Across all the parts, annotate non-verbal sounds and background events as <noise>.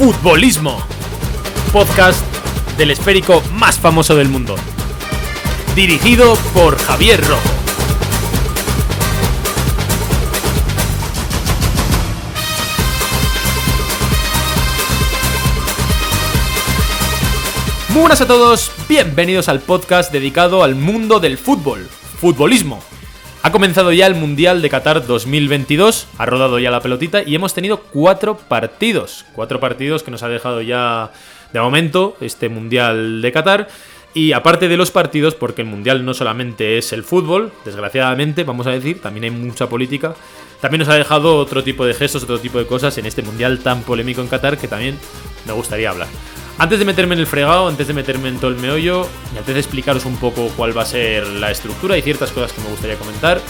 Futbolismo, podcast del esférico más famoso del mundo. Dirigido por Javier Rojo. Muy buenas a todos, bienvenidos al podcast dedicado al mundo del fútbol, futbolismo. Ha comenzado ya el Mundial de Qatar 2022, ha rodado ya la pelotita y hemos tenido cuatro partidos. Cuatro partidos que nos ha dejado ya de momento este Mundial de Qatar. Y aparte de los partidos, porque el Mundial no solamente es el fútbol, desgraciadamente, vamos a decir, también hay mucha política, también nos ha dejado otro tipo de gestos, otro tipo de cosas en este Mundial tan polémico en Qatar que también me gustaría hablar. Antes de meterme en el fregado, antes de meterme en todo el meollo, y antes de explicaros un poco cuál va a ser la estructura y ciertas cosas que me gustaría comentar,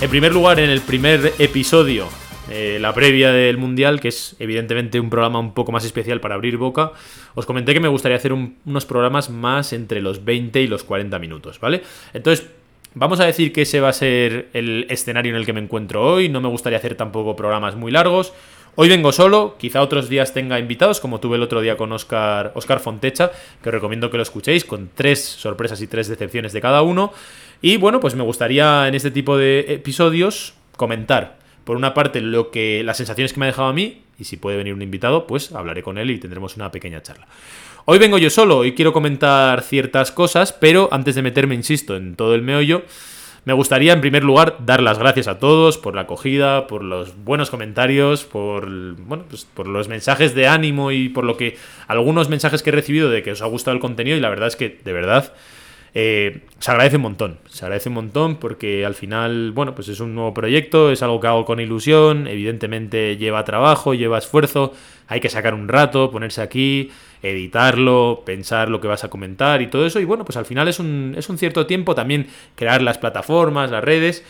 en primer lugar, en el primer episodio, eh, la previa del Mundial, que es evidentemente un programa un poco más especial para abrir boca, os comenté que me gustaría hacer unos programas más entre los 20 y los 40 minutos, ¿vale? Entonces, vamos a decir que ese va a ser el escenario en el que me encuentro hoy, no me gustaría hacer tampoco programas muy largos. Hoy vengo solo, quizá otros días tenga invitados, como tuve el otro día con Oscar, Oscar Fontecha, que os recomiendo que lo escuchéis, con tres sorpresas y tres decepciones de cada uno. Y bueno, pues me gustaría en este tipo de episodios comentar, por una parte, lo que las sensaciones que me ha dejado a mí, y si puede venir un invitado, pues hablaré con él y tendremos una pequeña charla. Hoy vengo yo solo y quiero comentar ciertas cosas, pero antes de meterme, insisto, en todo el meollo, me gustaría, en primer lugar, dar las gracias a todos por la acogida, por los buenos comentarios, por, bueno, pues por los mensajes de ánimo y por lo que. algunos mensajes que he recibido de que os ha gustado el contenido, y la verdad es que, de verdad. Eh, se agradece un montón, se agradece un montón porque al final, bueno, pues es un nuevo proyecto, es algo que hago con ilusión, evidentemente lleva trabajo, lleva esfuerzo, hay que sacar un rato, ponerse aquí, editarlo, pensar lo que vas a comentar y todo eso. Y bueno, pues al final es un, es un cierto tiempo también crear las plataformas, las redes.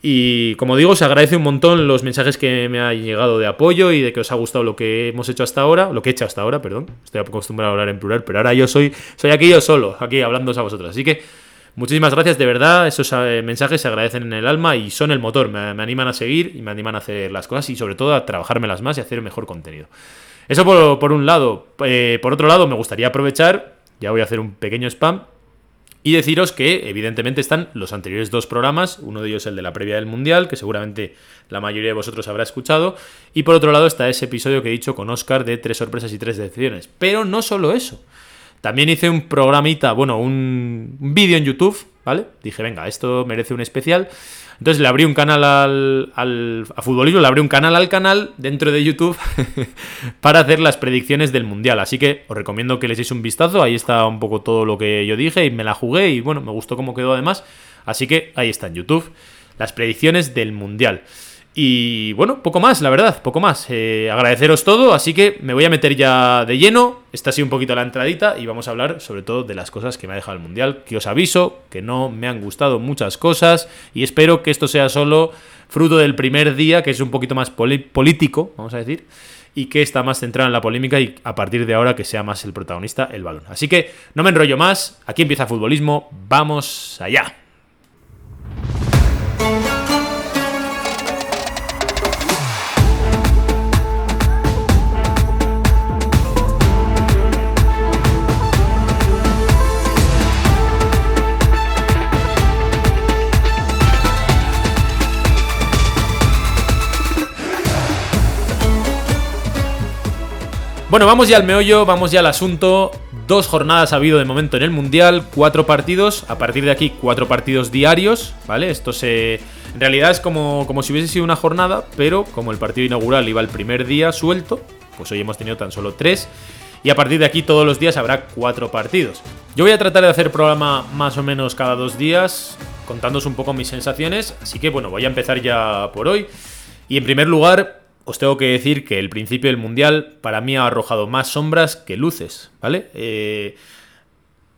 Y como digo, se agradece un montón los mensajes que me han llegado de apoyo y de que os ha gustado lo que hemos hecho hasta ahora, lo que he hecho hasta ahora, perdón. Estoy acostumbrado a hablar en plural, pero ahora yo soy, soy aquí yo solo, aquí hablando a vosotros. Así que muchísimas gracias, de verdad. Esos eh, mensajes se agradecen en el alma y son el motor. Me, me animan a seguir y me animan a hacer las cosas y sobre todo a trabajármelas más y hacer mejor contenido. Eso por, un lado. Eh, por otro lado, me gustaría aprovechar, ya voy a hacer un pequeño spam, y deciros que evidentemente están los anteriores dos programas, uno de ellos el de la previa del Mundial, que seguramente la mayoría de vosotros habrá escuchado, y por otro lado está ese episodio que he dicho con Oscar de tres sorpresas y tres decisiones. Pero no solo eso. También hice un programita, bueno, un vídeo en YouTube, ¿vale? Dije, venga, esto merece un especial. Entonces le abrí un canal al, futbolismo, le abrí un canal al canal dentro de YouTube <laughs> para hacer las predicciones del Mundial. Así que os recomiendo que le echéis un vistazo, ahí está un poco todo lo que yo dije y me la jugué y bueno, me gustó cómo quedó además. Así que ahí está en YouTube, las predicciones del Mundial. Y bueno, poco más, la verdad, poco más. Eh, agradeceros todo, así que me voy a meter ya de lleno. Esta ha sido un poquito la entradita y vamos a hablar sobre todo de las cosas que me ha dejado el Mundial. Que os aviso que no me han gustado muchas cosas y espero que esto sea solo fruto del primer día, que es un poquito más político, vamos a decir, y que está más centrado en la polémica y a partir de ahora que sea más el protagonista el balón. Así que no me enrollo más, aquí empieza futbolismo, vamos allá. Bueno, vamos ya al meollo, vamos ya al asunto. Dos jornadas ha habido de momento en el Mundial, cuatro partidos, a partir de aquí cuatro partidos diarios, ¿vale? Esto se... En realidad es como, como si hubiese sido una jornada, pero como el partido inaugural iba el primer día suelto, pues hoy hemos tenido tan solo tres. Y a partir de aquí todos los días habrá cuatro partidos. Yo voy a tratar de hacer programa más o menos cada dos días, contándoos un poco mis sensaciones. Así que bueno, voy a empezar ya por hoy. Y en primer lugar, os tengo que decir que el principio del Mundial para mí ha arrojado más sombras que luces, ¿vale? Eh,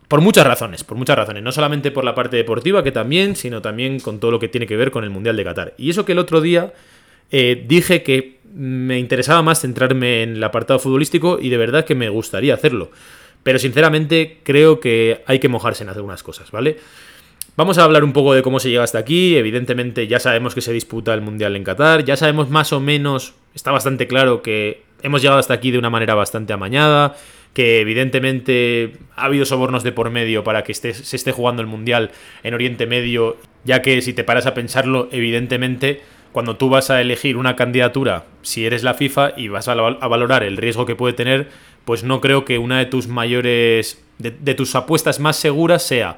por muchas razones, por muchas razones. No solamente por la parte deportiva, que también, sino también con todo lo que tiene que ver con el Mundial de Qatar. Y eso que el otro día eh, dije que me interesaba más centrarme en el apartado futbolístico y de verdad que me gustaría hacerlo. Pero sinceramente creo que hay que mojarse en algunas cosas, ¿vale? Vamos a hablar un poco de cómo se llega hasta aquí. Evidentemente ya sabemos que se disputa el Mundial en Qatar, ya sabemos más o menos, está bastante claro que hemos llegado hasta aquí de una manera bastante amañada, que evidentemente ha habido sobornos de por medio para que se esté jugando el Mundial en Oriente Medio, ya que si te paras a pensarlo, evidentemente cuando tú vas a elegir una candidatura, si eres la FIFA y vas a, valorar el riesgo que puede tener, pues no creo que una de tus mayores, de tus apuestas más seguras sea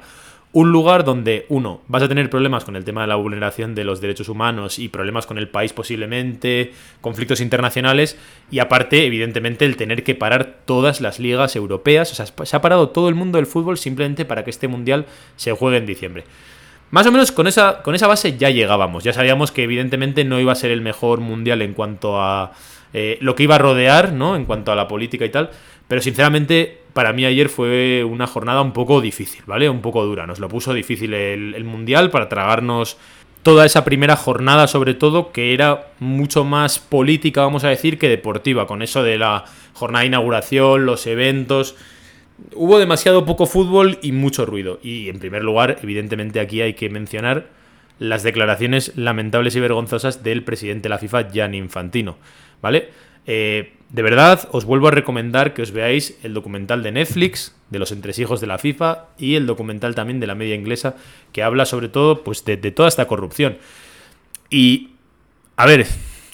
un lugar donde, uno, vas a tener problemas con el tema de la vulneración de los derechos humanos y problemas con el país posiblemente, conflictos internacionales, y aparte, evidentemente, el tener que parar todas las ligas europeas. O sea, se ha parado todo el mundo del fútbol simplemente para que este mundial se juegue en diciembre. Más o menos con esa, con esa base ya llegábamos. Ya sabíamos que evidentemente no iba a ser el mejor mundial en cuanto a eh, lo que iba a rodear, ¿no? En cuanto a la política y tal. Pero sinceramente, para mí ayer fue una jornada un poco difícil, ¿vale? Un poco dura. Nos lo puso difícil el, Mundial para tragarnos toda esa primera jornada, sobre todo, que era mucho más política, vamos a decir, que deportiva, con eso de la jornada de inauguración, los eventos. Hubo demasiado poco fútbol y mucho ruido. Y en primer lugar, evidentemente aquí hay que mencionar las declaraciones lamentables y vergonzosas del presidente de la FIFA, Gianni Infantino, ¿vale? Eh, de verdad, os vuelvo a recomendar que os veáis el documental de Netflix, de los entresijos de la FIFA, y el documental también de la media inglesa, que habla sobre todo pues, de, de toda esta corrupción. Y, a ver,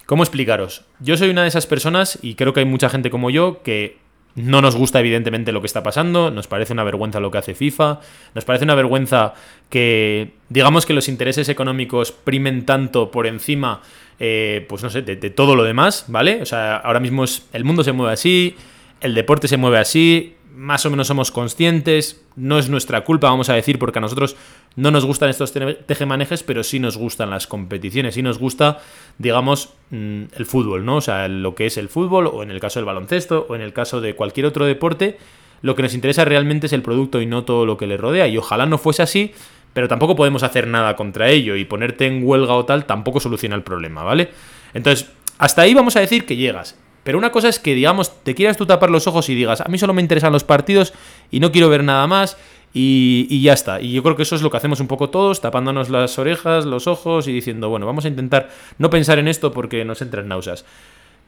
¿cómo explicaros? Yo soy una de esas personas, y creo que hay mucha gente como yo, que no nos gusta evidentemente lo que está pasando, nos parece una vergüenza lo que hace FIFA, nos parece una vergüenza que digamos que los intereses económicos primen tanto por encima, eh, pues no sé, de, todo lo demás, ¿vale? O sea, ahora mismo es, el mundo se mueve así, el deporte se mueve así, más o menos somos conscientes, no es nuestra culpa, vamos a decir, porque a nosotros no nos gustan estos tejemanejes, pero sí nos gustan las competiciones, sí nos gusta, digamos, mm, el fútbol, ¿no? O sea, lo que es el fútbol, o en el caso del baloncesto, o en el caso de cualquier otro deporte, lo que nos interesa realmente es el producto y no todo lo que le rodea, y ojalá no fuese así, pero tampoco podemos hacer nada contra ello, y ponerte en huelga o tal tampoco soluciona el problema, ¿vale? Entonces, hasta ahí vamos a decir que llegas. Pero una cosa es que, digamos, te quieras tú tapar los ojos y digas, a mí solo me interesan los partidos y no quiero ver nada más y, ya está. Y yo creo que eso es lo que hacemos un poco todos, tapándonos las orejas, los ojos y diciendo, bueno, vamos a intentar no pensar en esto porque nos entran náuseas.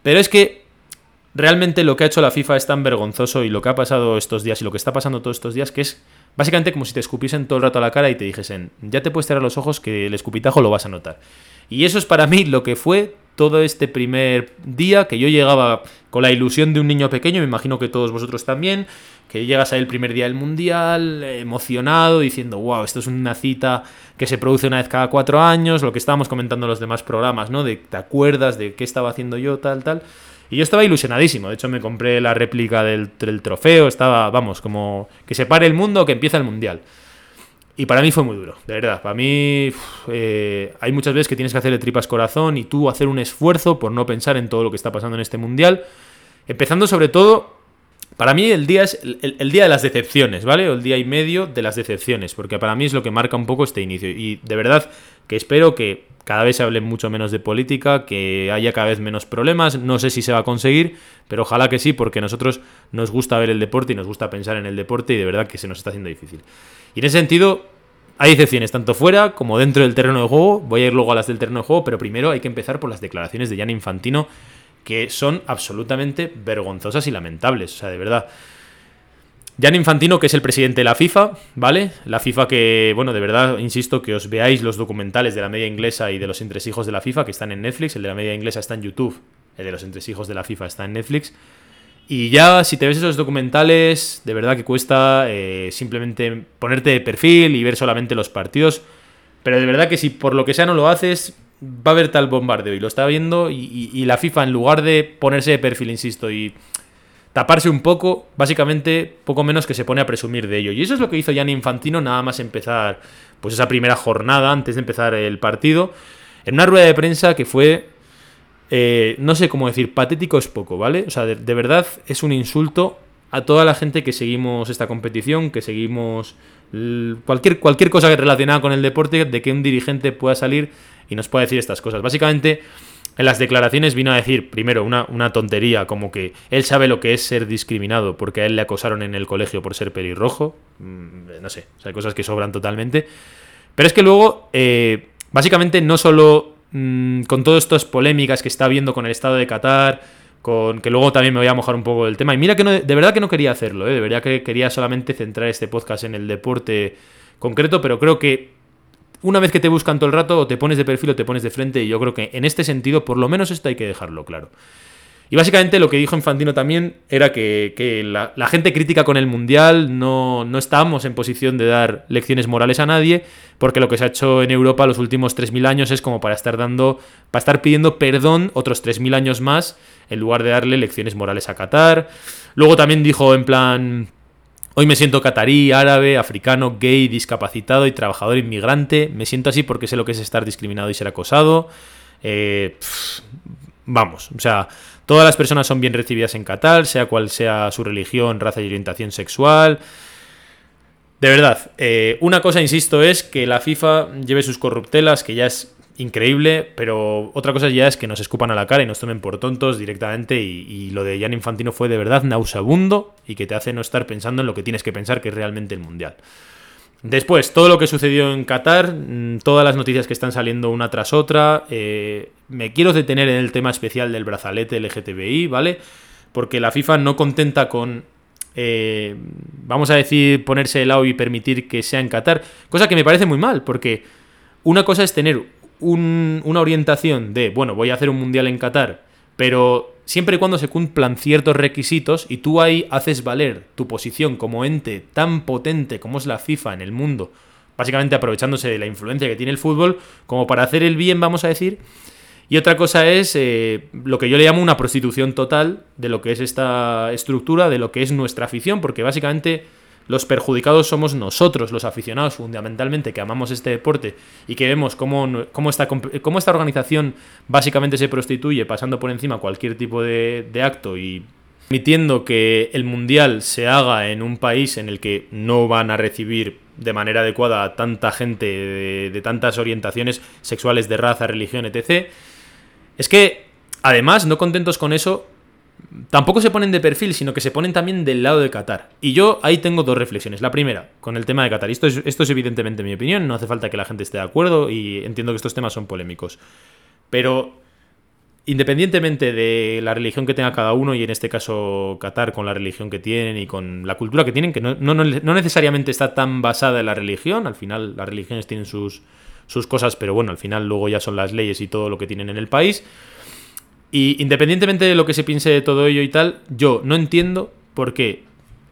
Pero es que realmente lo que ha hecho la FIFA es tan vergonzoso y lo que ha pasado estos días y lo que está pasando todos estos días que es básicamente como si te escupiesen todo el rato a la cara y te dijesen, ya te puedes cerrar los ojos que el escupitajo lo vas a notar. Y eso es para mí lo que fue todo este primer día, que yo llegaba con la ilusión de un niño pequeño, me imagino que todos vosotros también, que llegas ahí el primer día del Mundial, emocionado, diciendo, wow, esto es una cita que se produce una vez cada cuatro años, lo que estábamos comentando en los demás programas, ¿no? De te acuerdas de qué estaba haciendo yo, tal, tal. Y yo estaba ilusionadísimo, de hecho me compré la réplica del, trofeo, estaba, vamos, como que se pare el mundo, que empieza el Mundial. Y para mí fue muy duro, de verdad. Para mí eh, hay muchas veces que tienes que hacerle tripas corazón y tú hacer un esfuerzo por no pensar en todo lo que está pasando en este mundial. Empezando sobre todo, para mí el día es el, día de las decepciones, ¿vale? O el día y medio de las decepciones, porque para mí es lo que marca un poco este inicio. Y de verdad que espero que cada vez se hable mucho menos de política, que haya cada vez menos problemas. No sé si se va a conseguir, pero ojalá que sí, porque a nosotros nos gusta ver el deporte y nos gusta pensar en el deporte y de verdad que se nos está haciendo difícil. Y en ese sentido, hay excepciones, tanto fuera como dentro del terreno de juego. Voy a ir luego a las del terreno de juego, pero primero hay que empezar por las declaraciones de Jan Infantino, que son absolutamente vergonzosas y lamentables. O sea, de verdad. Jan Infantino, que es el presidente de la FIFA, ¿vale? La FIFA que, bueno, de verdad, insisto, que os veáis los documentales de la media inglesa y de los entresijos de la FIFA, que están en Netflix. El de la media inglesa está en YouTube, el de los entresijos de la FIFA está en Netflix. Y ya, si te ves esos documentales, de verdad que cuesta eh, simplemente ponerte de perfil y ver solamente los partidos. Pero de verdad que si por lo que sea no lo haces, va a haber tal bombardeo. Y lo está viendo y, la FIFA, en lugar de ponerse de perfil, insisto, y taparse un poco, básicamente poco menos que se pone a presumir de ello. Y eso es lo que hizo Gianni Infantino nada más empezar pues esa primera jornada antes de empezar el partido. En una rueda de prensa que fue eh, no sé cómo decir, patético es poco, ¿vale? O sea, de, verdad es un insulto a toda la gente que seguimos esta competición, que seguimos cualquier, cualquier cosa relacionada con el deporte, de que un dirigente pueda salir y nos pueda decir estas cosas. Básicamente, en las declaraciones vino a decir, primero, una, una tontería, como que él sabe lo que es ser discriminado porque a él le acosaron en el colegio por ser pelirrojo. Mm, no sé, o sea, hay cosas que sobran totalmente. Pero es que luego, eh, básicamente, no solo Mm, con todas estas polémicas que está habiendo con el Estado de Qatar, con que luego también me voy a mojar un poco del tema. Y mira que no, de verdad que no quería hacerlo, ¿eh? de verdad que quería solamente centrar este podcast en el deporte concreto, pero creo que una vez que te buscan todo el rato, o te pones de perfil o te pones de frente, y yo creo que en este sentido, por lo menos esto hay que dejarlo claro. Y básicamente lo que dijo Infantino también era que, la, gente crítica con el Mundial no, no estamos en posición de dar lecciones morales a nadie, porque lo que se ha hecho en Europa los últimos 3.000 años es como para estar dando, para estar pidiendo perdón otros 3.000 años más, en lugar de darle lecciones morales a Qatar. Luego también dijo en plan... Hoy me siento catarí, árabe, africano, gay, discapacitado y trabajador inmigrante. Me siento así porque sé lo que es estar discriminado y ser acosado. Eh, vamos, o sea, Todas las personas son bien recibidas en Qatar, sea cual sea su religión, raza y orientación sexual. De verdad, eh, una cosa, insisto, es que la FIFA lleve sus corruptelas, que ya es increíble, pero otra cosa ya es que nos escupan a la cara y nos tomen por tontos directamente y, lo de Jan Infantino fue de verdad nauseabundo y que te hace no estar pensando en lo que tienes que pensar que es realmente el Mundial. Después, todo lo que sucedió en Qatar, mm, todas las noticias que están saliendo una tras otra. Eh, me quiero detener en el tema especial del brazalete LGTBI, ¿vale? Porque la FIFA no contenta con, eh, vamos a decir, ponerse el lado y permitir que sea en Qatar, cosa que me parece muy mal, porque una cosa es tener una orientación de, bueno, voy a hacer un mundial en Qatar, pero siempre y cuando se cumplan ciertos requisitos y tú ahí haces valer tu posición como ente tan potente como es la FIFA en el mundo, básicamente aprovechándose de la influencia que tiene el fútbol, como para hacer el bien, vamos a decir. Y otra cosa es eh, lo que yo le llamo una prostitución total de lo que es esta estructura, de lo que es nuestra afición, porque básicamente los perjudicados somos nosotros, los aficionados fundamentalmente, que amamos este deporte y que vemos cómo, cómo, esta, cómo esta organización básicamente se prostituye pasando por encima cualquier tipo de, acto y permitiendo que el mundial se haga en un país en el que no van a recibir de manera adecuada a tanta gente de, tantas orientaciones sexuales, de raza, religión, etc. Es que, además, no contentos con eso, tampoco se ponen de perfil, sino que se ponen también del lado de Qatar. Y yo ahí tengo dos reflexiones. La primera, con el tema de Qatar. Esto es, esto es evidentemente mi opinión, no hace falta que la gente esté de acuerdo y entiendo que estos temas son polémicos. Pero independientemente de la religión que tenga cada uno, y en este caso Qatar con la religión que tienen y con la cultura que tienen, que no, necesariamente está tan basada en la religión, al final las religiones tienen sus, sus cosas, pero bueno, al final luego ya son las leyes y todo lo que tienen en el país. Y independientemente de lo que se piense de todo ello y tal, yo no entiendo por qué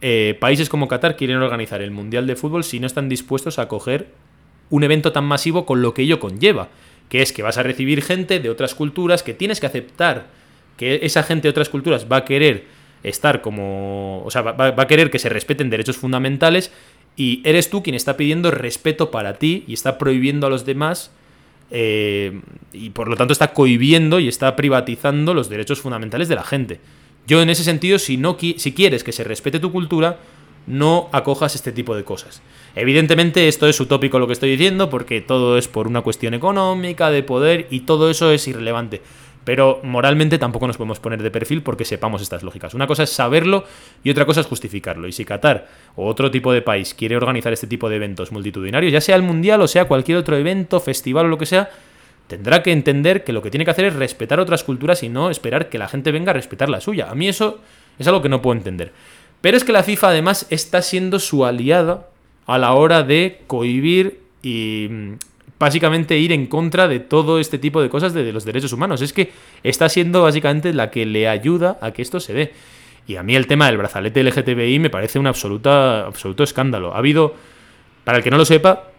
eh, países como Qatar quieren organizar el Mundial de Fútbol si no están dispuestos a coger un evento tan masivo con lo que ello conlleva, que es que vas a recibir gente de otras culturas, que tienes que aceptar que esa gente de otras culturas va a querer estar como... o sea, va a querer que se respeten derechos fundamentales y eres tú quien está pidiendo respeto para ti y está prohibiendo a los demás eh, y por lo tanto está cohibiendo y está privatizando los derechos fundamentales de la gente. Yo en ese sentido, si, no, si quieres que se respete tu cultura, no acojas este tipo de cosas. Evidentemente esto es utópico lo que estoy diciendo porque todo es por una cuestión económica, de poder y todo eso es irrelevante pero moralmente tampoco nos podemos poner de perfil porque sepamos estas lógicas. Una cosa es saberlo y otra cosa es justificarlo. Y si Qatar o otro tipo de país quiere organizar este tipo de eventos multitudinarios, ya sea el Mundial o sea cualquier otro evento, festival o lo que sea, tendrá que entender que lo que tiene que hacer es respetar otras culturas y no esperar que la gente venga a respetar la suya. A mí eso es algo que no puedo entender. Pero es que la FIFA además está siendo su aliada a la hora de cohibir y básicamente ir en contra de todo este tipo de cosas de, los derechos humanos. Es que está siendo básicamente la que le ayuda a que esto se dé. Y a mí el tema del brazalete LGTBI me parece un absoluta, absoluto escándalo. Ha habido, para el que no lo sepa,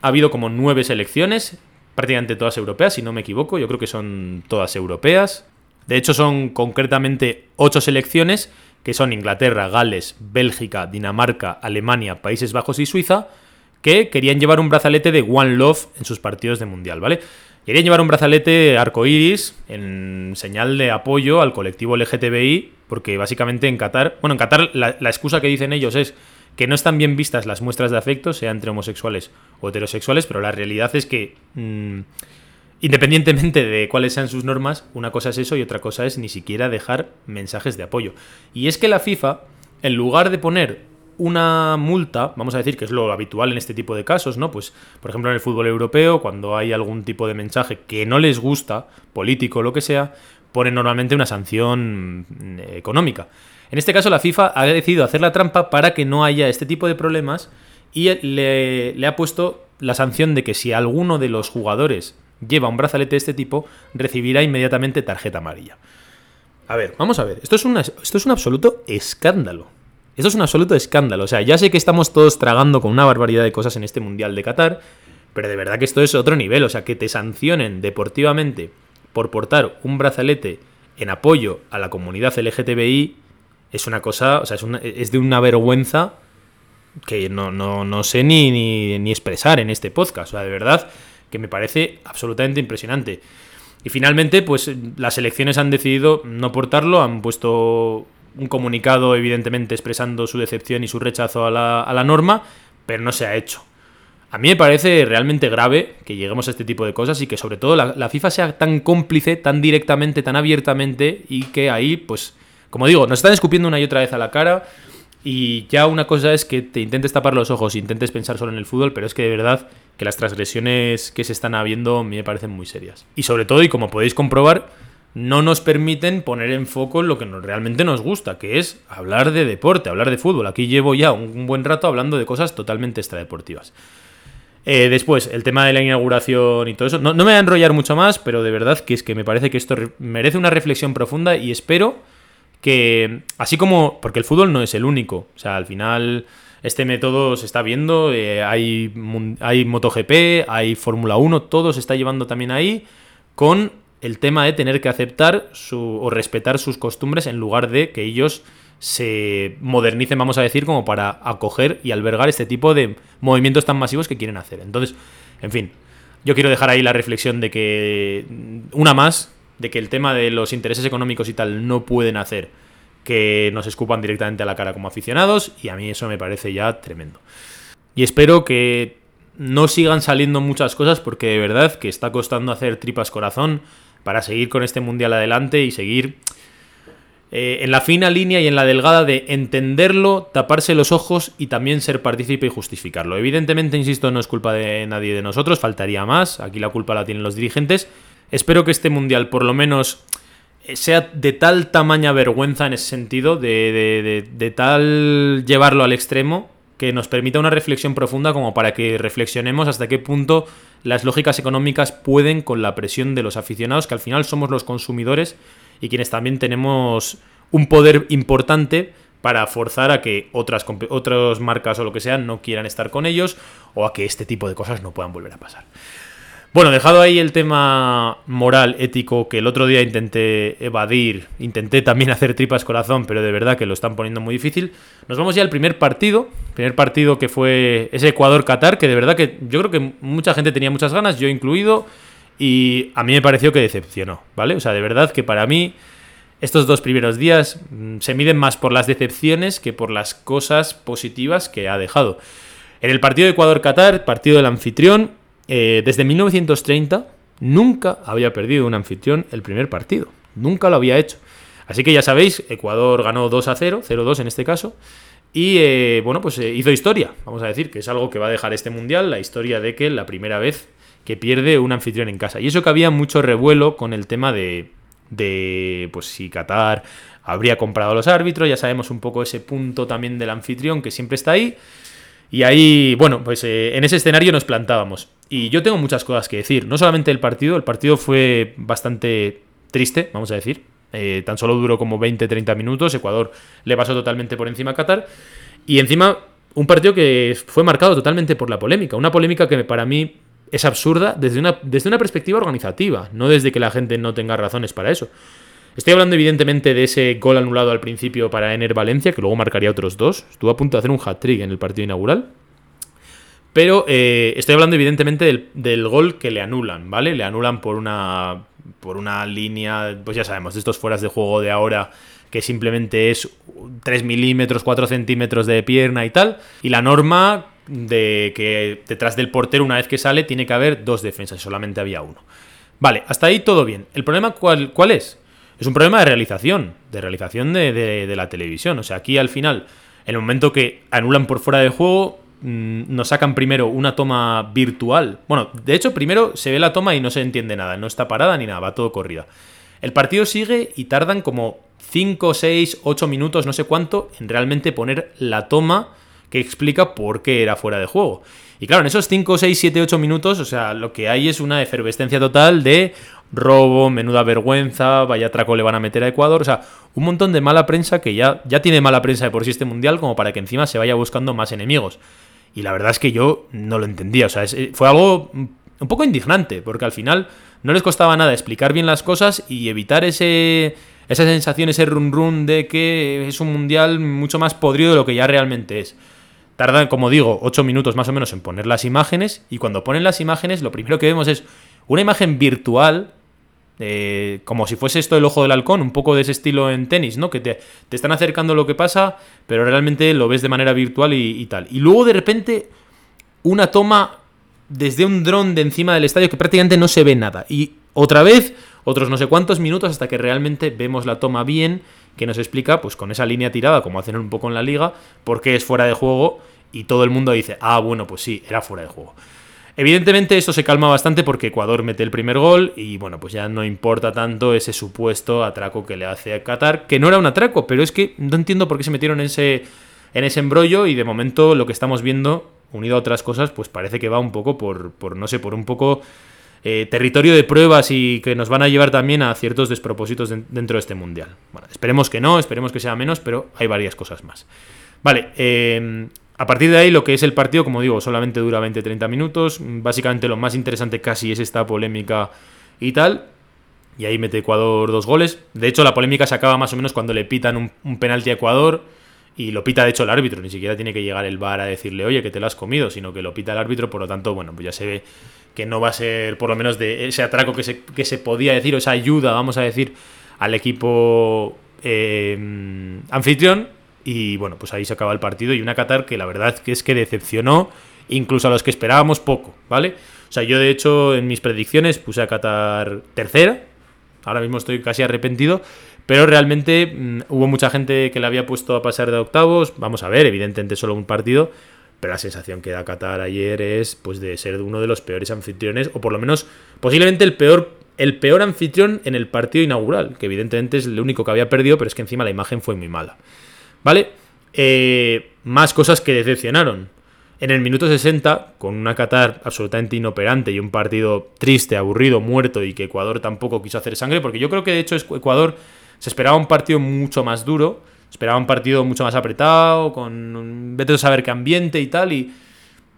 ha habido como nueve selecciones, prácticamente todas europeas, si no me equivoco. Yo creo que son todas europeas. De hecho, son concretamente ocho selecciones, que son Inglaterra, Gales, Bélgica, Dinamarca, Alemania, Países Bajos y Suiza que querían llevar un brazalete de One Love en sus partidos de mundial, ¿vale? Querían llevar un brazalete arcoiris en señal de apoyo al colectivo LGTBI, porque básicamente en Qatar, bueno, en Qatar la, excusa que dicen ellos es que no están bien vistas las muestras de afecto, sea entre homosexuales o heterosexuales, pero la realidad es que, mm, independientemente de cuáles sean sus normas, una cosa es eso y otra cosa es ni siquiera dejar mensajes de apoyo. Y es que la FIFA, en lugar de poner una multa, vamos a decir que es lo habitual en este tipo de casos, ¿no? Pues, por ejemplo, en el fútbol europeo, cuando hay algún tipo de mensaje que no les gusta, político o lo que sea, pone normalmente una sanción mm, económica. En este caso, la FIFA ha decidido hacer la trampa para que no haya este tipo de problemas y le, le ha puesto la sanción de que si alguno de los jugadores lleva un brazalete de este tipo, recibirá inmediatamente tarjeta amarilla. A ver, vamos a ver. Esto es, esto es un absoluto escándalo. Esto es un absoluto escándalo. O sea, ya sé que estamos todos tragando con una barbaridad de cosas en este Mundial de Qatar, pero de verdad que esto es otro nivel. O sea, que te sancionen deportivamente por portar un brazalete en apoyo a la comunidad LGTBI es una cosa, o sea, es, de una vergüenza que no, no, sé ni, ni, ni, expresar en este podcast. O sea, de verdad que me parece absolutamente impresionante. Y finalmente, pues las elecciones han decidido no portarlo, han puesto un comunicado evidentemente expresando su decepción y su rechazo a la, a la norma, pero no se ha hecho. A mí me parece realmente grave que lleguemos a este tipo de cosas y que sobre todo la, la, FIFA sea tan cómplice, tan directamente, tan abiertamente y que ahí, pues, como digo, nos están escupiendo una y otra vez a la cara y ya una cosa es que te intentes tapar los ojos, intentes pensar solo en el fútbol, pero es que de verdad que las transgresiones que se están habiendo me parecen muy serias. Y sobre todo, y como podéis comprobar, no nos permiten poner en foco lo que realmente nos gusta, que es hablar de deporte, hablar de fútbol. Aquí llevo ya un, buen rato hablando de cosas totalmente extradeportivas. Eh, después, el tema de la inauguración y todo eso. No, no me voy a enrollar mucho más, pero de verdad que es que me parece que esto merece una reflexión profunda y espero que, así como, porque el fútbol no es el único, o sea, al final este método se está viendo, eh, hay, hay MotoGP, hay Fórmula 1, todo se está llevando también ahí con el tema de tener que aceptar su, o respetar sus costumbres en lugar de que ellos se modernicen, vamos a decir, como para acoger y albergar este tipo de movimientos tan masivos que quieren hacer. Entonces, en fin, yo quiero dejar ahí la reflexión de que una más, de que el tema de los intereses económicos y tal no pueden hacer que nos escupan directamente a la cara como aficionados y a mí eso me parece ya tremendo. Y espero que no sigan saliendo muchas cosas porque de verdad que está costando hacer tripas corazón para seguir con este mundial adelante y seguir eh, en la fina línea y en la delgada de entenderlo, taparse los ojos y también ser partícipe y justificarlo. Evidentemente, insisto, no es culpa de nadie de nosotros, faltaría más, aquí la culpa la tienen los dirigentes, Espero que este mundial, por lo menos, eh, sea de tal tamaña vergüenza en ese sentido, de, tal llevarlo al extremo, que nos permita una reflexión profunda como para que reflexionemos hasta qué punto las lógicas económicas pueden con la presión de los aficionados, que al final somos los consumidores y quienes también tenemos un poder importante para forzar a que otras, otras marcas o lo que sea no quieran estar con ellos o a que este tipo de cosas no puedan volver a pasar. Bueno, dejado ahí el tema moral, ético, que el otro día intenté evadir, intenté también <laughs> hacer tripas corazón, pero de verdad que lo están poniendo muy difícil. Nos vamos ya al primer partido, primer partido que fue ese Ecuador-Qatar, que de verdad que yo creo que mucha gente tenía muchas ganas, yo incluido, y a mí me pareció que decepcionó, ¿vale? O sea, de verdad que para mí estos dos primeros días mm, se miden más por las decepciones que por las cosas positivas que ha dejado. En el partido de Ecuador-Qatar, partido del anfitrión, eh, desde 1930 nunca había perdido un anfitrión el primer partido. Nunca lo había hecho. Así que ya sabéis, Ecuador ganó 2 a 0, 0-2 en este caso. Y eh, bueno, pues eh, hizo historia, vamos a decir, que es algo que va a dejar este mundial, la historia de que la primera vez que pierde un anfitrión en casa. Y eso que había mucho revuelo con el tema de, pues si Qatar habría comprado a los árbitros, ya sabemos un poco ese punto también del anfitrión que siempre está ahí. Y ahí, bueno, pues en ese escenario nos plantábamos. Y yo tengo muchas cosas que decir. No solamente el partido, el partido fue bastante triste, vamos a decir. Eh, tan solo duró como 20-30 minutos. Ecuador le pasó totalmente por encima a Qatar. Y encima, un partido que fue marcado totalmente por la polémica. Una polémica que para mí es absurda desde una, desde una perspectiva organizativa, no desde que la gente no tenga razones para eso. Estoy hablando evidentemente de ese gol anulado al principio para Ener Valencia, que luego marcaría otros dos. Estuvo a punto de hacer un hat-trick en el partido inaugural. Pero eh, estoy hablando evidentemente del, gol que le anulan, ¿vale? Le anulan por una, por una línea, pues ya sabemos, de estos fueras de juego de ahora que simplemente es 3 milímetros, 4 centímetros de pierna y tal. Y la norma de que detrás del portero, una vez que sale, tiene que haber dos defensas, solamente había uno. Vale, hasta ahí todo bien. ¿El problema cuál, cuál es? Es un problema de realización, de realización de, de la televisión. O sea, aquí al final, en el momento que anulan por fuera de juego, nos sacan primero una toma virtual. Bueno, de hecho, primero se ve la toma y no se entiende nada, no está parada ni nada, va todo corrida. El partido sigue y tardan como 5, 6, 8 minutos, no sé cuánto, en realmente poner la toma que explica por qué era fuera de juego. Y claro, en esos 5, 6, 7, 8 minutos, o sea, lo que hay es una efervescencia total de robo, menuda vergüenza, vaya traco le van a meter a Ecuador, o sea, un montón de mala prensa que ya, ya tiene mala prensa de por sí este mundial como para que encima se vaya buscando más enemigos. Y la verdad es que yo no lo entendía, o sea, eh, fue algo un poco indignante, porque al final no les costaba nada explicar bien las cosas y evitar ese, esa sensación, ese run run de que es un mundial mucho más podrido de lo que ya realmente es. Tardan, como digo, 8 minutos más o menos en poner las imágenes y cuando ponen las imágenes lo primero que vemos es una imagen virtual eh, como si fuese esto el ojo del halcón, un poco de ese estilo en tenis, ¿no? Que te, están acercando lo que pasa, pero realmente lo ves de manera virtual y, tal. Y luego de repente una toma desde un dron de encima del estadio que prácticamente no se ve nada. Y otra vez, otros no sé cuántos minutos hasta que realmente vemos la toma bien, que nos explica, pues con esa línea tirada, como hacen un poco en la liga, por qué es fuera de juego. Y todo el mundo dice, ah, bueno, pues sí, era fuera de juego. Evidentemente esto se calma bastante porque Ecuador mete el primer gol y bueno, pues ya no importa tanto ese supuesto atraco que le hace a Qatar, que no era un atraco, pero es que no entiendo por qué se metieron en ese, en ese embrollo y de momento lo que estamos viendo, unido a otras cosas, pues parece que va un poco por, por no sé, por un poco eh, territorio de pruebas y que nos van a llevar también a ciertos despropósitos dentro de este mundial. Bueno, esperemos que no, esperemos que sea menos, pero hay varias cosas más. Vale, eh, a partir de ahí, lo que es el partido, como digo, solamente dura 20-30 minutos. Básicamente lo más interesante casi es esta polémica y tal. Y ahí mete Ecuador dos goles. De hecho, la polémica se acaba más o menos cuando le pitan un, penalti a Ecuador. Y lo pita, de hecho, el árbitro. Ni siquiera tiene que llegar el VAR a decirle, oye, que te lo has comido, sino que lo pita el árbitro. Por lo tanto, bueno, pues ya se ve que no va a ser, por lo menos, de ese atraco que se, que se podía decir, o esa ayuda, vamos a decir, al equipo eh, anfitrión y bueno, pues ahí se acaba el partido y una Qatar que la verdad es que decepcionó incluso a los que esperábamos poco, ¿vale? O sea, yo de hecho en mis predicciones puse a Qatar tercera, ahora mismo estoy casi arrepentido, pero realmente mm, hubo mucha gente que le había puesto a pasar de octavos, vamos a ver, evidentemente solo un partido, pero la sensación que da Qatar ayer es pues de ser uno de los peores anfitriones, o por lo menos posiblemente el peor, el peor anfitrión en el partido inaugural, que evidentemente es el único que había perdido, pero es que encima la imagen fue muy mala. ¿Vale? Eh, más cosas que decepcionaron. En el minuto 60, con una Qatar absolutamente inoperante y un partido triste, aburrido, muerto y que Ecuador tampoco quiso hacer sangre, porque yo creo que de hecho Ecuador se esperaba un partido mucho más duro, esperaba un partido mucho más apretado, con vete a saber qué ambiente y tal, y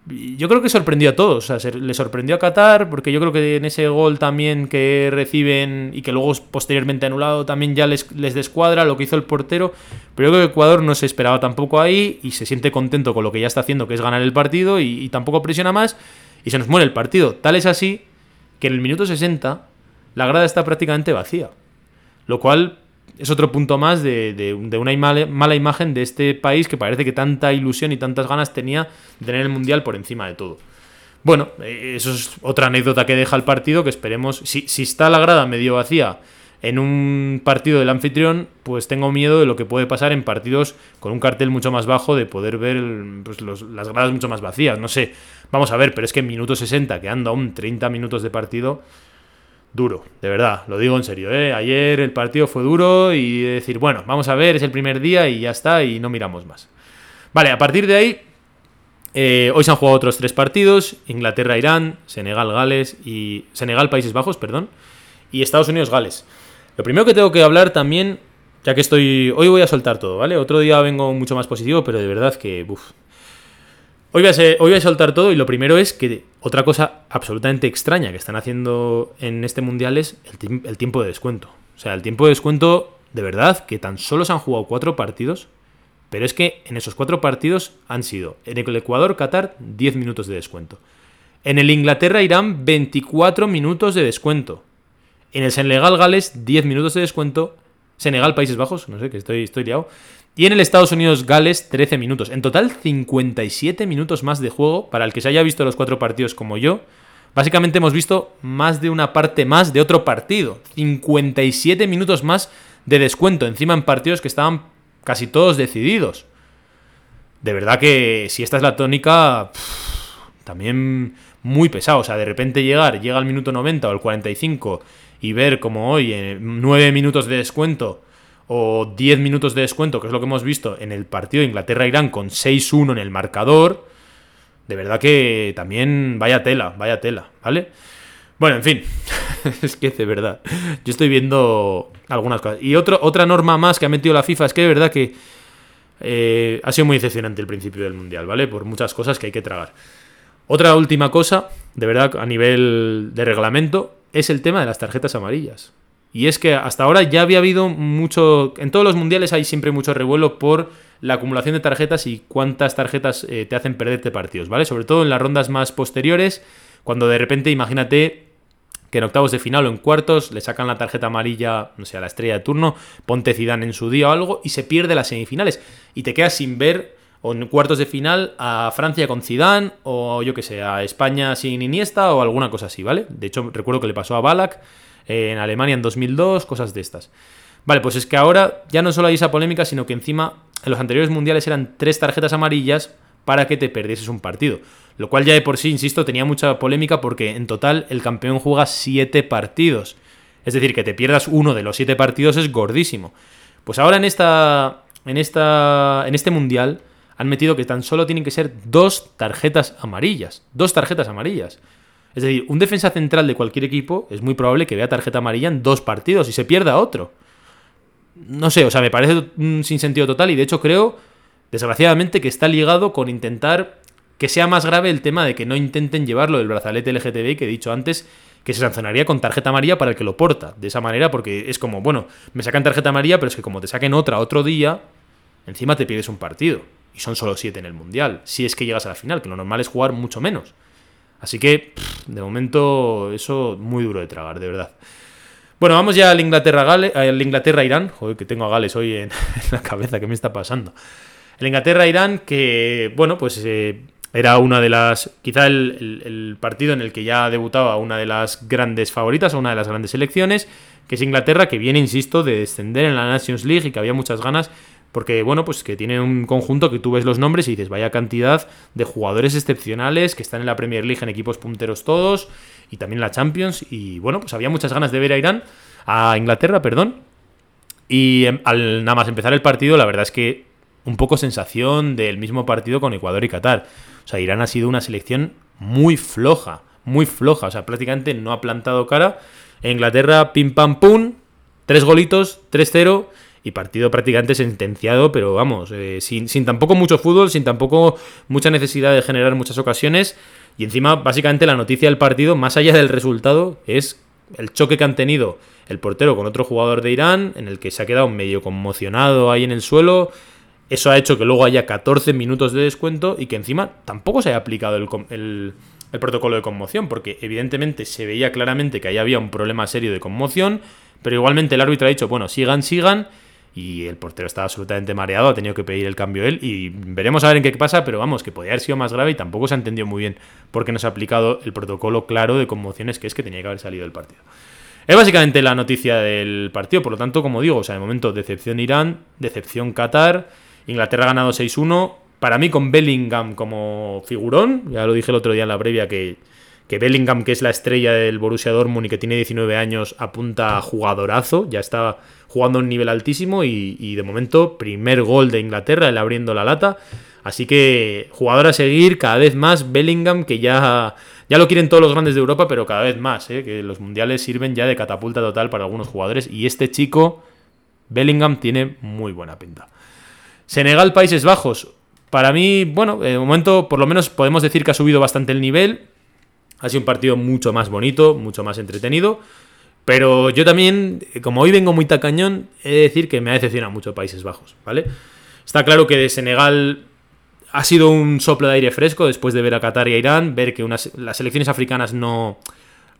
yo creo que sorprendió a todos. O sea, le sorprendió a Qatar, porque yo creo que en ese gol también que reciben y que luego posteriormente anulado, también ya les, les descuadra lo que hizo el portero. Pero yo creo que Ecuador no se esperaba tampoco ahí y se siente contento con lo que ya está haciendo, que es ganar el partido, y, y tampoco presiona más. Y se nos muere el partido. Tal es así que en el minuto 60 la grada está prácticamente vacía. Lo cual es otro punto más de, una mala, imagen de este país que parece que tanta ilusión y tantas ganas tenía de tener el Mundial por encima de todo. Bueno, eh, eso es otra anécdota que deja el partido, que esperemos, si, está la grada medio vacía en un partido del anfitrión, pues tengo miedo de lo que puede pasar en partidos con un cartel mucho más bajo, de poder ver pues, las gradas mucho más vacías. No sé, vamos a ver, pero es que en minuto 60, quedando aún 30 minutos de partido, duro, de verdad, lo digo en serio. ¿eh? Ayer el partido fue duro y decir, bueno, vamos a ver, es el primer día y ya está y no miramos más. Vale, a partir de ahí, eh, hoy se han jugado otros tres partidos, Inglaterra-Irán, Senegal-Gales y... Senegal-Países Bajos, perdón, y Estados Unidos-Gales. Lo primero que tengo que hablar también, ya que estoy... Hoy voy a soltar todo, ¿vale? Otro día vengo mucho más positivo, pero de verdad que... Uf, Hoy voy, a soltar todo y lo primero es que otra cosa absolutamente extraña que están haciendo en este mundial es el, tiempo de descuento. O sea, el tiempo de descuento, de verdad, que tan solo se han jugado cuatro partidos, pero es que en esos cuatro partidos han sido en el Ecuador-Qatar 10 minutos de descuento. En el Inglaterra-Irán 24 minutos de descuento. En el Senegal-Gales 10 minutos de descuento. Senegal-Países Bajos, no sé, que estoy, estoy liado. Y en el Estados Unidos-Gales, 13 minutos. En total, 57 minutos más de juego. Para el que se haya visto los cuatro partidos como yo, básicamente hemos visto más de una parte más de otro partido. 57 minutos más de descuento. Encima en partidos que estaban casi todos decididos. De verdad que si esta es la tónica, también muy pesado. O sea, de repente llegar, llega al minuto 90 o al 45 y ver como hoy en 9 minutos de descuento o 10 minutos de descuento, que es lo que hemos visto en el partido de Inglaterra-Irán con 6-1 en el marcador, de verdad que también vaya tela, vaya tela, ¿vale? Bueno, en fin, <laughs> es que de verdad, yo estoy viendo algunas cosas. Y otro, otra norma más que ha metido la FIFA es que de verdad que eh, ha sido muy decepcionante el principio del Mundial, ¿vale? Por muchas cosas que hay que tragar. Otra última cosa, de verdad, a nivel de reglamento, es el tema de las tarjetas amarillas. Y es que hasta ahora ya había habido mucho... En todos los mundiales hay siempre mucho revuelo por la acumulación de tarjetas y cuántas tarjetas eh, te hacen perderte partidos, ¿vale? Sobre todo en las rondas más posteriores, cuando de repente, imagínate que en octavos de final o en cuartos le sacan la tarjeta amarilla, no sé, a la estrella de turno, ponte Zidane en su día o algo y se pierde las semifinales y te quedas sin ver o en cuartos de final a Francia con Zidane o yo que sé, a España sin Iniesta o alguna cosa así, ¿vale? De hecho, recuerdo que le pasó a Balak en Alemania en 2002, cosas de estas. Vale, pues es que ahora ya no solo hay esa polémica, sino que encima en los anteriores mundiales eran tres tarjetas amarillas para que te perdieses un partido. Lo cual ya de por sí, insisto, tenía mucha polémica porque en total el campeón juega 7 partidos. Es decir, que te pierdas uno de los 7 partidos es gordísimo. Pues ahora en esta. En esta. En este mundial han metido que tan solo tienen que ser dos tarjetas amarillas. Dos tarjetas amarillas. Es decir, un defensa central de cualquier equipo es muy probable que vea tarjeta amarilla en dos partidos y se pierda otro. No sé, o sea, me parece un sinsentido total y de hecho creo Desgraciadamente que está ligado con intentar que sea más grave el tema de que no intenten llevarlo del brazalete LGTBI que he dicho antes, que se sancionaría con tarjeta amarilla para el que lo porta. De esa manera, porque es como, bueno, me sacan tarjeta amarilla, pero es que como te saquen otra otro día, encima te pierdes un partido. Y son solo siete en el Mundial, si es que llegas a la final, que lo normal es jugar mucho menos. Así que, de momento, eso muy duro de tragar, de verdad. Bueno, vamos ya al Inglaterra-Irán. Inglaterra Joder, que tengo a Gales hoy <laughs> en, la cabeza, ¿qué me está pasando? El Inglaterra-Irán, que, bueno, pues eh, era una de las. Quizá el, partido en el que ya debutaba una de las grandes favoritas, una de las grandes selecciones, que es Inglaterra, que viene, insisto, de descender en la Nations League y que había muchas ganas. Porque, bueno, pues que tiene un conjunto que tú ves los nombres y dices, vaya cantidad de jugadores excepcionales que están en la Premier League en equipos punteros todos y también la Champions. Y bueno, pues había muchas ganas de ver a Irán, a Inglaterra, perdón. Y em, al nada más empezar el partido, la verdad es que un poco sensación del mismo partido con Ecuador y Qatar. O sea, Irán ha sido una selección muy floja, muy floja. O sea, prácticamente no ha plantado cara. Inglaterra, pim pam pum, tres golitos, 3-0 y partido prácticamente sentenciado, pero vamos, eh, sin, sin, tampoco mucho fútbol, sin tampoco mucha necesidad de generar muchas ocasiones. Y encima, básicamente, la noticia del partido, más allá del resultado, es el choque que han tenido el portero con otro jugador de Irán, en el que se ha quedado medio conmocionado ahí en el suelo. Eso ha hecho que luego haya 14 minutos de descuento y que encima tampoco se haya aplicado el, protocolo de conmoción, porque evidentemente se veía claramente que ahí había un problema serio de conmoción, pero igualmente el árbitro ha dicho, bueno, sigan, sigan, y el portero estaba absolutamente mareado, ha tenido que pedir el cambio él, y veremos a ver en qué pasa, pero vamos, que podía haber sido más grave y tampoco se ha entendido muy bien por qué no se ha aplicado el protocolo claro de conmociones, que es que tenía que haber salido del partido. Es básicamente la noticia del partido, por lo tanto, como digo, o sea, de momento decepción Irán, decepción Qatar, Inglaterra ha ganado 6-1. Para mí, con Bellingham como figurón, ya lo dije el otro día en la previa, que, que Bellingham, que es la estrella del Borussia Dortmund y que tiene 19 años, apunta a jugadorazo, ya está jugando a un nivel altísimo y, de momento, primer gol de Inglaterra, el abriendo la lata. Así que jugador a seguir, cada vez más Bellingham, que ya, ya lo quieren todos los grandes de Europa, pero cada vez más, ¿eh? que los mundiales sirven ya de catapulta total para algunos jugadores. Y este chico, Bellingham, tiene muy buena pinta. Senegal, Países Bajos. Para mí, bueno, de momento por lo menos podemos decir que ha subido bastante el nivel. Ha sido un partido mucho más bonito, mucho más entretenido. Pero yo también, como hoy vengo muy tacañón, he de decir que me ha decepcionado mucho Países Bajos, ¿vale? Está claro que de Senegal ha sido un soplo de aire fresco después de ver a Qatar y a Irán, ver que las selecciones africanas no,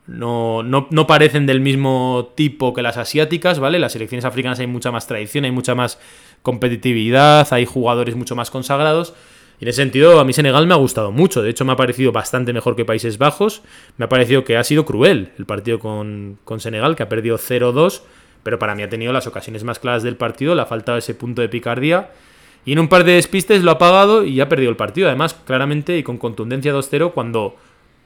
no, no, no, parecen del mismo tipo que las asiáticas, ¿vale? Las selecciones africanas hay mucha más tradición, hay mucha más competitividad, hay jugadores mucho más consagrados. Y en ese sentido, a mí Senegal me ha gustado mucho. De hecho, me ha parecido bastante mejor que Países Bajos. Me ha parecido que ha sido cruel el partido con, Senegal, que ha perdido 0-2. Pero para mí ha tenido las ocasiones más claras del partido. Le ha faltado ese punto de picardía. Y en un par de despistes lo ha pagado y ha perdido el partido. Además, claramente y con contundencia 2-0, cuando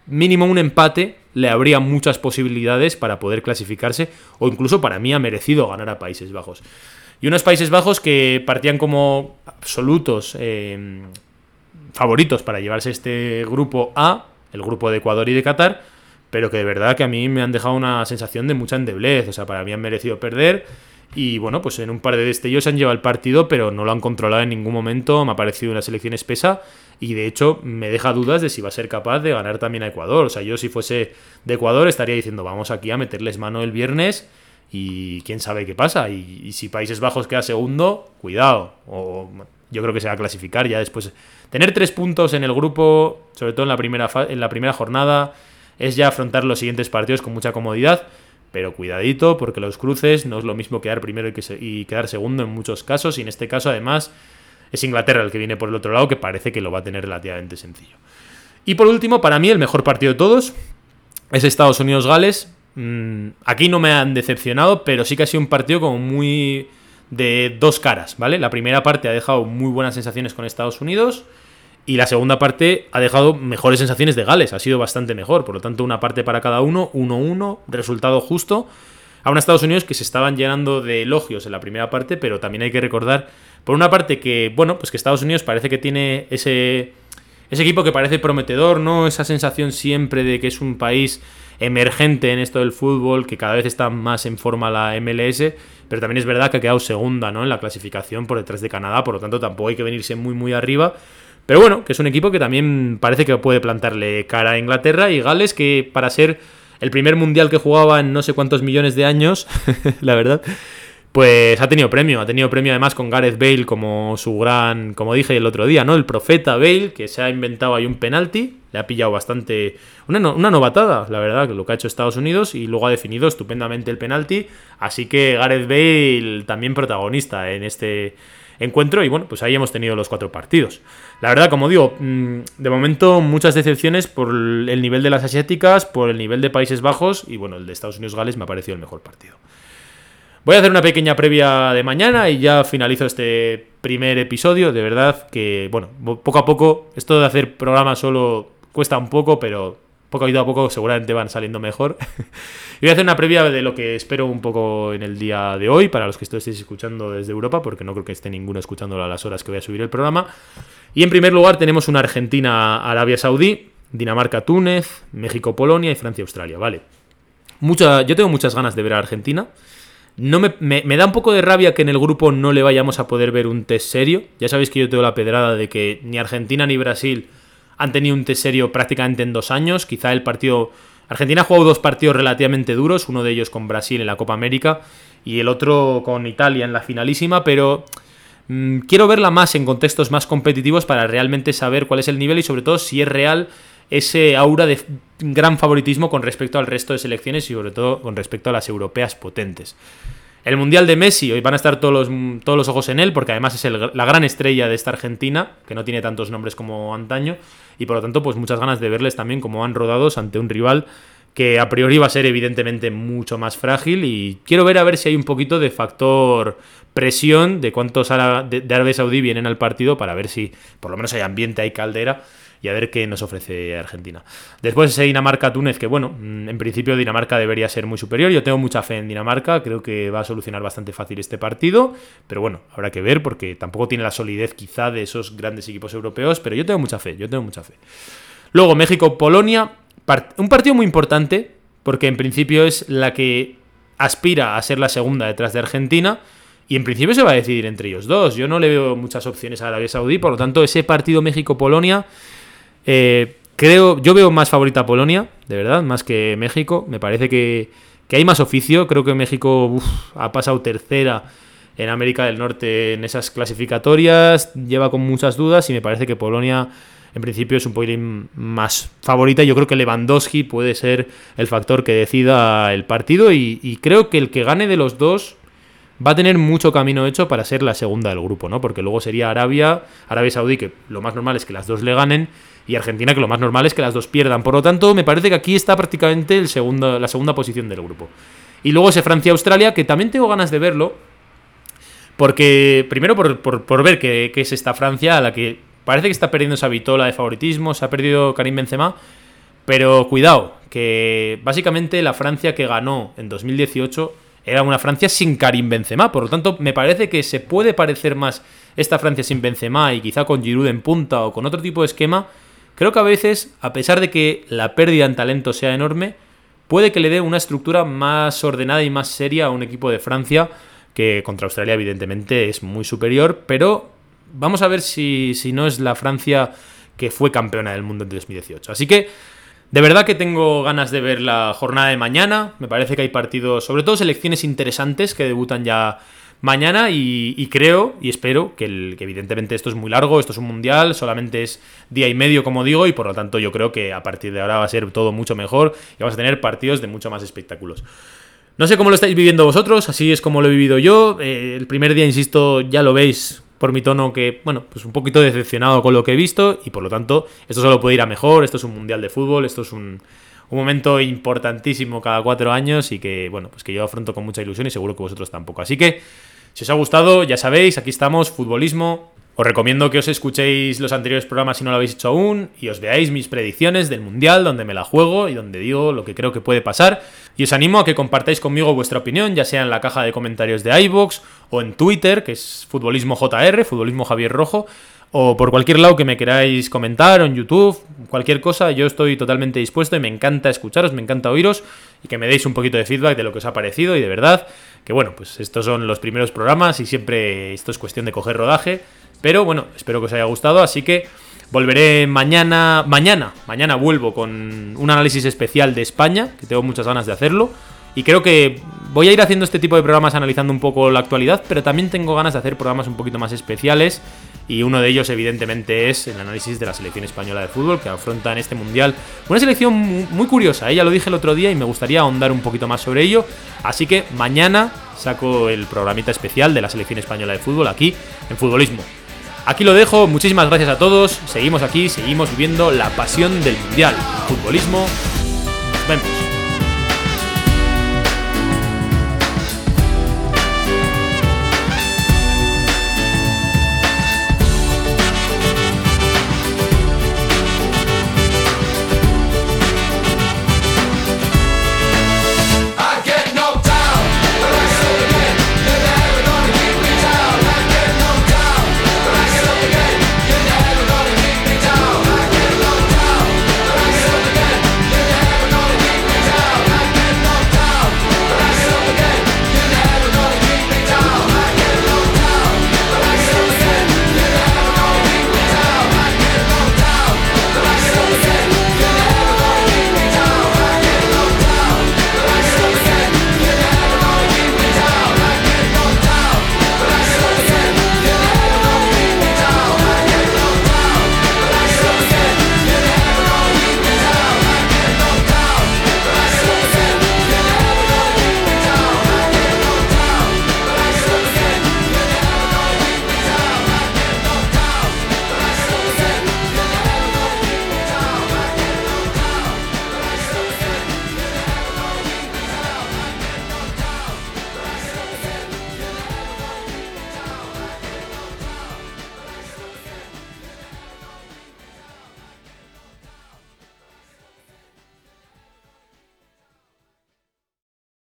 mínimo un empate le habría muchas posibilidades para poder clasificarse o incluso para mí ha merecido ganar a Países Bajos. Y unos Países Bajos que partían como absolutos eh, favoritos para llevarse este grupo A, el grupo de Ecuador y de Qatar, pero que de verdad que a mí me han dejado una sensación de mucha endeblez, o sea, para mí han merecido perder. Y bueno, pues en un par de destellos han llevado el partido, pero no lo han controlado en ningún momento. Me ha parecido una selección espesa y de hecho me deja dudas de si va a ser capaz de ganar también a Ecuador. O sea, yo si fuese de Ecuador estaría diciendo, vamos aquí a meterles mano el viernes y quién sabe qué pasa. Y, si Países Bajos queda segundo, cuidado. O yo creo que se va a clasificar ya después. Tener tres puntos en el grupo, sobre todo en la primera, en la primera jornada, es ya afrontar los siguientes partidos con mucha comodidad. Pero cuidadito, porque los cruces no es lo mismo quedar primero y, que y quedar segundo en muchos casos. Y en este caso, además, es Inglaterra el que viene por el otro lado, que parece que lo va a tener relativamente sencillo. Y por último, para mí, el mejor partido de todos es Estados Unidos-Gales. Mm, aquí no me han decepcionado, pero sí que ha sido un partido como muy de dos caras, ¿vale? La primera parte ha dejado muy buenas sensaciones con Estados Unidos y la segunda parte ha dejado mejores sensaciones de Gales, ha sido bastante mejor, por lo tanto una parte para cada uno, 1-1, resultado justo. A un Estados Unidos que se estaban llenando de elogios en la primera parte, pero también hay que recordar por una parte que, bueno, pues que Estados Unidos parece que tiene ese, ese equipo que parece prometedor, ¿no? Esa sensación siempre de que es un país emergente en esto del fútbol, que cada vez está más en forma la MLS, pero también es verdad que ha quedado segunda, ¿no? En la clasificación por detrás de Canadá, por lo tanto tampoco hay que venirse muy, muy arriba. Pero bueno, que es un equipo que también parece que puede plantarle cara a Inglaterra y Gales, que para ser el primer mundial que jugaba en no sé cuántos millones de años, <laughs> la verdad, pues ha tenido premio, ha tenido premio además con Gareth Bale como su gran, como dije el otro día, ¿no? El profeta Bale, que se ha inventado ahí un penalti, le ha pillado bastante, una, una novatada, la verdad, lo que ha hecho Estados Unidos y luego ha definido estupendamente el penalti, así que Gareth Bale también protagonista en este encuentro y bueno, pues ahí hemos tenido los cuatro partidos. La verdad, como digo, mm, de momento muchas decepciones por el nivel de las asiáticas, por el nivel de Países Bajos y bueno, el de Estados Unidos-Gales me ha parecido el mejor partido. Voy a hacer una pequeña previa de mañana y ya finalizo este primer episodio. De verdad que, bueno, poco a poco, esto de hacer programas solo cuesta un poco, pero poco a poco seguramente van saliendo mejor. <laughs> y voy a hacer una previa de lo que espero un poco en el día de hoy, para los que estéis escuchando desde Europa, porque no creo que esté ninguno escuchándolo a las horas que voy a subir el programa. Y en primer lugar tenemos una Argentina-Arabia Saudí, Dinamarca-Túnez, México-Polonia y Francia-Australia, ¿vale? Mucha, yo tengo muchas ganas de ver a Argentina. No me, me, da un poco de rabia que en el grupo no le vayamos a poder ver un test serio. Ya sabéis que yo tengo la pedrada de que ni Argentina ni Brasil han tenido un test serio prácticamente en dos años. Quizá el partido. Argentina ha jugado dos partidos relativamente duros, uno de ellos con Brasil en la Copa América y el otro con Italia en la finalísima, pero mm, quiero verla más en contextos más competitivos para realmente saber cuál es el nivel y sobre todo si es real ese aura de gran favoritismo con respecto al resto de selecciones y sobre todo con respecto a las europeas potentes. El Mundial de Messi, hoy van a estar todos los, todos los ojos en él, porque además es la gran estrella de esta Argentina, que no tiene tantos nombres como antaño, y por lo tanto, pues muchas ganas de verles también como van rodados ante un rival que a priori va a ser evidentemente mucho más frágil y quiero ver a ver si hay un poquito de factor presión de cuántos de, de Arabia Saudí vienen al partido para ver si por lo menos hay ambiente, hay caldera y a ver qué nos ofrece Argentina. Después ese Dinamarca-Túnez, que bueno, mm, en principio Dinamarca debería ser muy superior. Yo tengo mucha fe en Dinamarca, creo que va a solucionar bastante fácil este partido, pero bueno, habrá que ver porque tampoco tiene la solidez quizá de esos grandes equipos europeos, pero yo tengo mucha fe, yo tengo mucha fe. Luego México-Polonia, un partido muy importante porque en principio es la que aspira a ser la segunda detrás de Argentina. Y en principio se va a decidir entre ellos dos. Yo no le veo muchas opciones a Arabia Saudí, por lo tanto, ese partido México-Polonia eh, creo, yo veo más favorita a Polonia, de verdad, más que México. Me parece que, hay más oficio. Creo que México ha pasado tercera en América del Norte en esas clasificatorias, lleva con muchas dudas y me parece que Polonia en principio es un poquitín más favorita. Yo creo que Lewandowski puede ser el factor que decida el partido y, creo que el que gane de los dos va a tener mucho camino hecho para ser la segunda del grupo, ¿no? Porque luego sería Arabia, Arabia Saudí, que lo más normal es que las dos le ganen, y Argentina, que lo más normal es que las dos pierdan. Por lo tanto, me parece que aquí está prácticamente el segundo, la segunda posición del grupo. Y luego ese Francia-Australia, que también tengo ganas de verlo, porque primero por, ver qué, es esta Francia, a la que parece que está perdiendo esa vitola de favoritismo, se ha perdido Karim Benzema, Pero cuidado, que básicamente la Francia que ganó en 2018 era una Francia sin Karim Benzema, por lo tanto me parece que se puede parecer más esta Francia sin Benzema y quizá con Giroud en punta o con otro tipo de esquema, creo que a veces, a pesar de que la pérdida en talento sea enorme, puede que le dé una estructura más ordenada y más seria a un equipo de Francia que contra Australia evidentemente es muy superior, pero vamos a ver si, si no es la Francia que fue campeona del mundo en 2018. Así que de verdad que tengo ganas de ver la jornada de mañana. Me parece que hay partidos, sobre todo selecciones interesantes que debutan ya mañana y, creo y espero que, el, que, evidentemente esto es muy largo, esto es un mundial, solamente es día y medio como digo y por lo tanto yo creo que a partir de ahora va a ser todo mucho mejor y vamos a tener partidos de mucho más espectáculos. No sé cómo lo estáis viviendo vosotros, así es como lo he vivido yo. Eh, el primer día, insisto, ya lo veis, por mi tono que, bueno, pues un poquito decepcionado con lo que he visto y por lo tanto esto solo puede ir a mejor, esto es un mundial de fútbol, esto es un, un momento importantísimo cada cuatro años y que, bueno, pues que yo afronto con mucha ilusión y seguro que vosotros tampoco. Así que, si os ha gustado, ya sabéis, aquí estamos, futbolismo, os recomiendo que os escuchéis los anteriores programas si no lo habéis hecho aún y os veáis mis predicciones del Mundial, donde me la juego y donde digo lo que creo que puede pasar. Y os animo a que compartáis conmigo vuestra opinión, ya sea en la caja de comentarios de iVoox o en Twitter, que es Futbolismo JR, Futbolismo Javier Rojo, o por cualquier lado que me queráis comentar, o en YouTube, cualquier cosa, yo estoy totalmente dispuesto y me encanta escucharos, me encanta oíros y que me deis un poquito de feedback de lo que os ha parecido y de verdad que bueno, pues estos son los primeros programas y siempre esto es cuestión de coger rodaje. Pero bueno, espero que os haya gustado, así que volveré mañana, mañana, mañana vuelvo con un análisis especial de España, que tengo muchas ganas de hacerlo. Y creo que voy a ir haciendo este tipo de programas analizando un poco la actualidad, pero también tengo ganas de hacer programas un poquito más especiales. Y uno de ellos, evidentemente, es el análisis de la selección española de fútbol que afronta en este mundial. Una selección muy curiosa, ¿eh? ya lo dije el otro día y me gustaría ahondar un poquito más sobre ello. Así que mañana saco el programita especial de la selección española de fútbol aquí en Futbolismo. Aquí lo dejo, muchísimas gracias a todos, seguimos aquí, seguimos viviendo la pasión del mundial, futbolismo. Nos vemos.